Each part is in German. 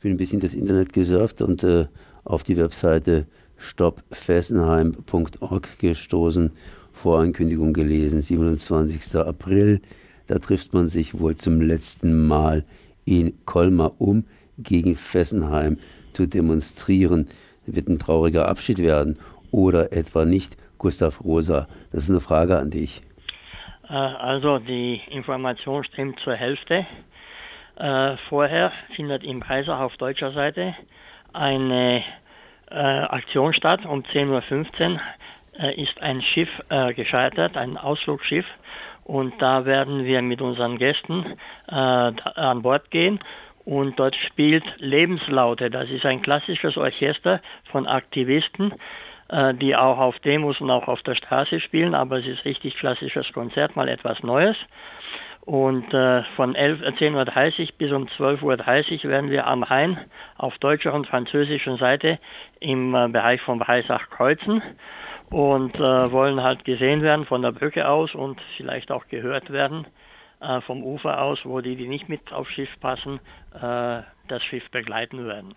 Ich bin ein bisschen das Internet gesurft und äh, auf die Webseite stoppfessenheim.org gestoßen, Vorankündigung gelesen, 27. April. Da trifft man sich wohl zum letzten Mal in Colmar, um gegen Fessenheim zu demonstrieren. Wird ein trauriger Abschied werden oder etwa nicht, Gustav Rosa? Das ist eine Frage an dich. Äh, also die Information stimmt zur Hälfte. Äh, vorher findet im Breisach auf deutscher Seite eine äh, Aktion statt. Um 10.15 Uhr ist ein Schiff gescheitert, ein Ausflugsschiff. Und da werden wir mit unseren Gästen an Bord gehen und dort spielt Lebenslaute. Das ist ein klassisches Orchester von Aktivisten, äh, die auch auf Demos und auch auf der Straße spielen, aber es ist richtig klassisches Konzert, mal etwas Neues. Und äh, von 11, 10.30 Uhr bis um 12.30 Uhr werden wir am Rhein auf deutscher und französischer Seite im äh, Bereich von Breisach kreuzen und äh, wollen halt gesehen werden von der Brücke aus und vielleicht auch gehört werden äh, vom Ufer aus, wo die, die nicht mit aufs Schiff passen, äh, das Schiff begleiten werden.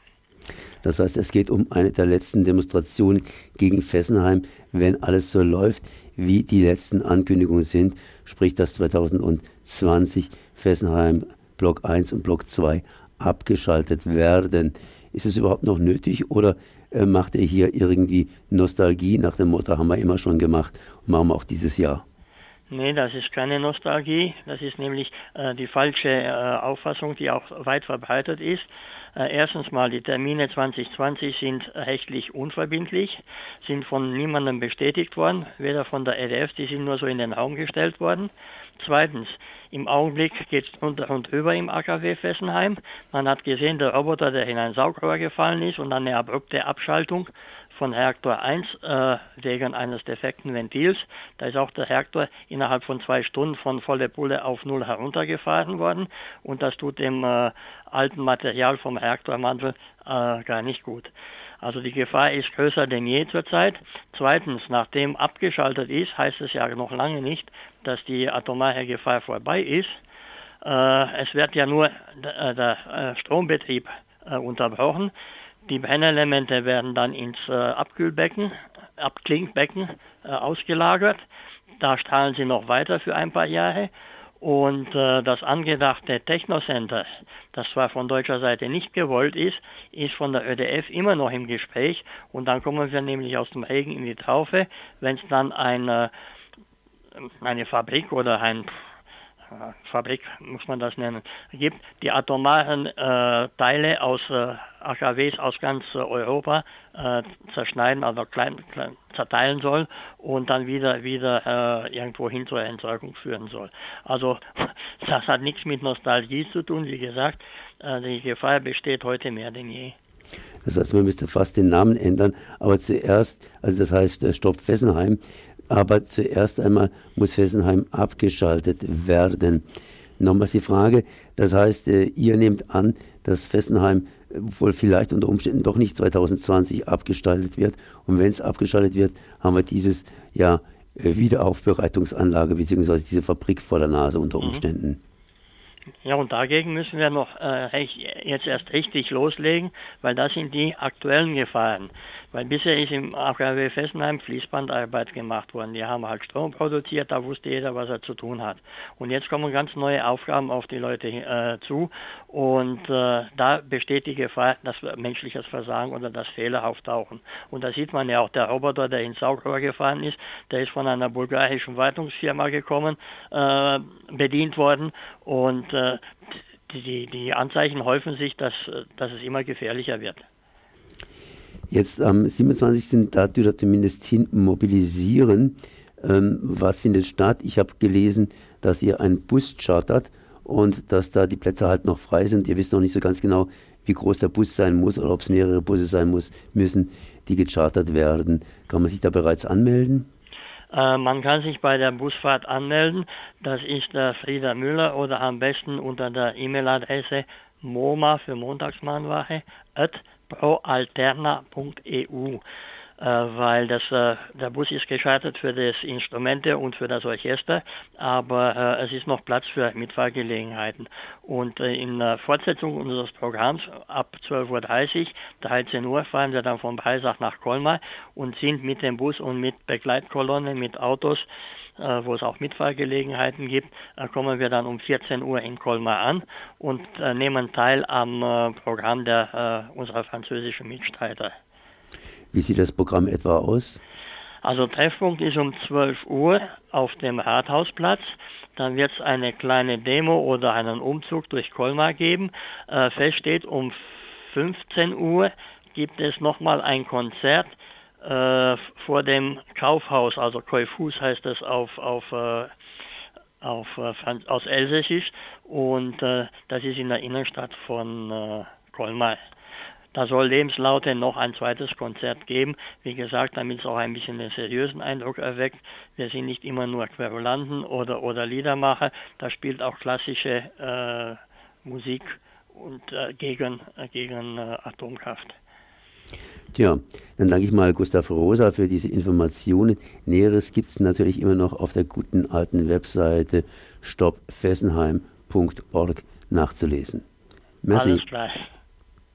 Das heißt, es geht um eine der letzten Demonstrationen gegen Fessenheim. Wenn alles so läuft, wie die letzten Ankündigungen sind, sprich dass 2020 Fessenheim Block 1 und Block 2 abgeschaltet werden. Ist es überhaupt noch nötig oder äh, macht er hier irgendwie Nostalgie nach dem Motto, haben wir immer schon gemacht und machen wir auch dieses Jahr? Nee, das ist keine Nostalgie. Das ist nämlich äh, die falsche äh, Auffassung, die auch weit verbreitet ist. Äh, erstens mal, die Termine 2020 sind rechtlich unverbindlich, sind von niemandem bestätigt worden, weder von der EDF, die sind nur so in den Raum gestellt worden. Zweitens, im Augenblick geht es unter und über im AKW Fessenheim. Man hat gesehen, der Roboter, der in ein Saugrohr gefallen ist und eine abrupte Abschaltung von Reaktor 1 äh, wegen eines defekten Ventils. Da ist auch der Reaktor innerhalb von zwei Stunden von volle Pulle auf Null heruntergefahren worden und das tut dem äh, alten Material vom Reaktormantel äh, gar nicht gut. Also die Gefahr ist größer denn je zurzeit. Zweitens, nachdem abgeschaltet ist, heißt es ja noch lange nicht, dass die atomare Gefahr vorbei ist. Äh, es wird ja nur der, der äh, Strombetrieb äh, unterbrochen. Die Brennelemente werden dann ins äh, Abkühlbecken, Abklingbecken äh, ausgelagert. Da strahlen sie noch weiter für ein paar Jahre. Und äh, das angedachte Technocenter, das zwar von deutscher Seite nicht gewollt ist, ist von der ÖDF immer noch im Gespräch. Und dann kommen wir nämlich aus dem Regen in die Traufe, wenn es dann eine, eine Fabrik oder ein Fabrik, muss man das nennen, gibt, die atomaren äh, Teile aus äh, AKWs aus ganz äh, Europa äh, zerschneiden, also klein, klein, zerteilen soll und dann wieder wieder äh, irgendwo hin zur Entsorgung führen soll. Also das hat nichts mit Nostalgie zu tun, wie gesagt, äh, die Gefahr besteht heute mehr denn je. Das heißt, man müsste fast den Namen ändern, aber zuerst, also das heißt Stopp Fessenheim, aber zuerst einmal muss Fessenheim abgeschaltet werden. Nochmals die Frage, das heißt, äh, ihr nehmt an, dass Fessenheim äh, wohl vielleicht unter Umständen doch nicht 2020 abgeschaltet wird. Und wenn es abgeschaltet wird, haben wir dieses ja, äh, Wiederaufbereitungsanlage bzw. diese Fabrik vor der Nase unter mhm. Umständen. Mhm. Ja, und dagegen müssen wir noch äh, jetzt erst richtig loslegen, weil das sind die aktuellen Gefahren. Weil bisher ist im AKW Fessenheim Fließbandarbeit gemacht worden. Die haben halt Strom produziert, da wusste jeder, was er zu tun hat. Und jetzt kommen ganz neue Aufgaben auf die Leute äh, zu. Und äh, da besteht die Gefahr, dass menschliches Versagen oder das Fehler auftauchen. Und da sieht man ja auch, der Roboter, der ins Saugrohr gefahren ist, der ist von einer bulgarischen Wartungsfirma gekommen, äh, bedient worden. Und äh, die, die Anzeichen häufen sich, dass, dass es immer gefährlicher wird. Jetzt am 27. da wir zumindest hin mobilisieren. Ähm, was findet statt? Ich habe gelesen, dass ihr einen Bus chartert und dass da die Plätze halt noch frei sind. Ihr wisst noch nicht so ganz genau, wie groß der Bus sein muss oder ob es mehrere Busse sein muss, müssen, die gechartert werden. Kann man sich da bereits anmelden? Äh, man kann sich bei der Busfahrt anmelden. Das ist der Frieder Müller oder am besten unter der E-Mail-Adresse MOMA für Montagsmahnwache at proalterna.eu. Äh, weil das, äh, der Bus ist geschaltet für das Instrumente und für das Orchester, aber äh, es ist noch Platz für Mitfahrgelegenheiten. Und in Fortsetzung unseres Programms ab 12.30 Uhr, 13 Uhr fahren wir dann von Breisach nach Colmar und sind mit dem Bus und mit Begleitkolonne, mit Autos wo es auch Mitfahrgelegenheiten gibt, kommen wir dann um 14 Uhr in Colmar an und nehmen teil am Programm der, unserer französischen Mitstreiter. Wie sieht das Programm etwa aus? Also Treffpunkt ist um 12 Uhr auf dem Rathausplatz. Dann wird es eine kleine Demo oder einen Umzug durch Colmar geben. Äh, fest steht, um 15 Uhr gibt es nochmal ein Konzert äh, vor dem Kaufhaus, also Koifus heißt das auf, auf, äh, auf äh, aus Elsässisch und äh, das ist in der Innenstadt von äh, Colmar. Da soll Lebenslaute noch ein zweites Konzert geben. Wie gesagt, damit es auch ein bisschen einen seriösen Eindruck erweckt. Wir sind nicht immer nur Querulanten oder, oder Liedermacher. Da spielt auch klassische äh, Musik und äh, gegen, äh, gegen Atomkraft. Tja, dann danke ich mal Gustav Rosa für diese Informationen. Näheres gibt es natürlich immer noch auf der guten alten Webseite stoppfessenheim.org nachzulesen. Merci. Alles klar.